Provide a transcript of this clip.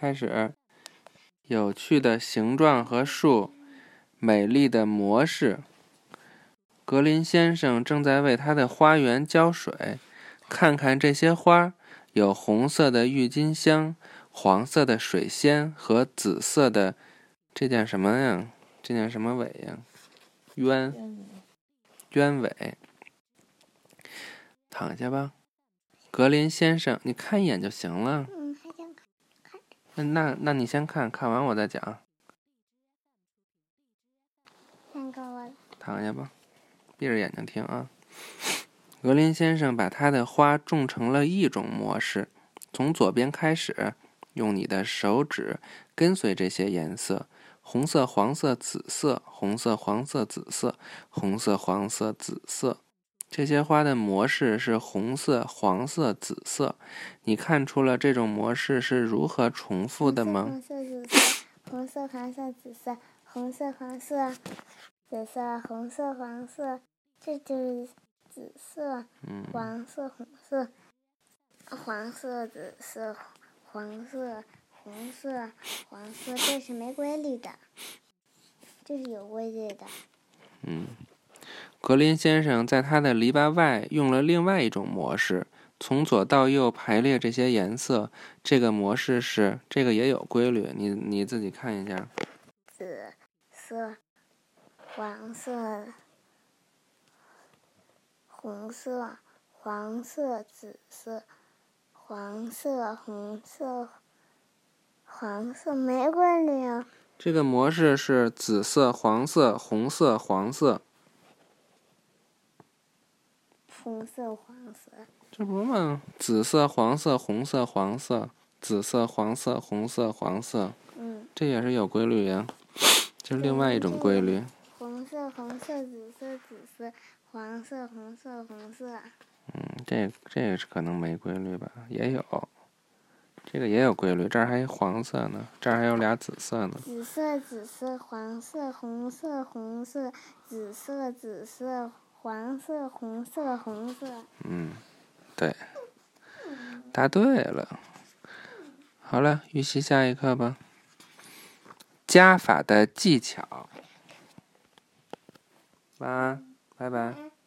开始。有趣的形状和树，美丽的模式。格林先生正在为他的花园浇水。看看这些花，有红色的郁金香、黄色的水仙和紫色的，这叫什么呀？这叫什么尾呀？鸢，鸢尾。躺下吧，格林先生，你看一眼就行了。那那你先看看完我再讲。先给我。躺下吧，闭着眼睛听啊。格林先生把他的花种成了一种模式，从左边开始，用你的手指跟随这些颜色：红色、黄色、紫色；红色、黄色、紫色；红色、黄色、紫色。这些花的模式是红色、黄色、紫色。你看出了这种模式是如何重复的吗？红色、紫色，红色、黄色、紫色，红色、黄色、紫色，红色、黄色，这就是。紫色、黄色、红色、黄色、紫色、黄色、红色、黄色，这是没规律的，这是有规律的。嗯，格林先生在他的篱笆外用了另外一种模式，从左到右排列这些颜色。这个模式是这个也有规律，你你自己看一下。紫色、黄色。红色、黄色、紫色、黄色、红色、黄色，没规律啊。这个模式是紫色、黄色、红色、黄色。红色、黄色。这不嘛？紫色、黄色、红色、黄色，紫色、黄色、红色、黄色。嗯。这也是有规律呀，这是另外一种规律。红色、红色、紫色、紫色。黄色、红色、红色。嗯，这这个是可能没规律吧？也有，这个也有规律。这儿还有黄色呢，这儿还有俩紫色呢。紫色、紫色、黄色、红色、红色、紫色、紫色、黄色、红色、红色。嗯，对，答对了。好了，预习下一课吧。加法的技巧。晚安。拜拜。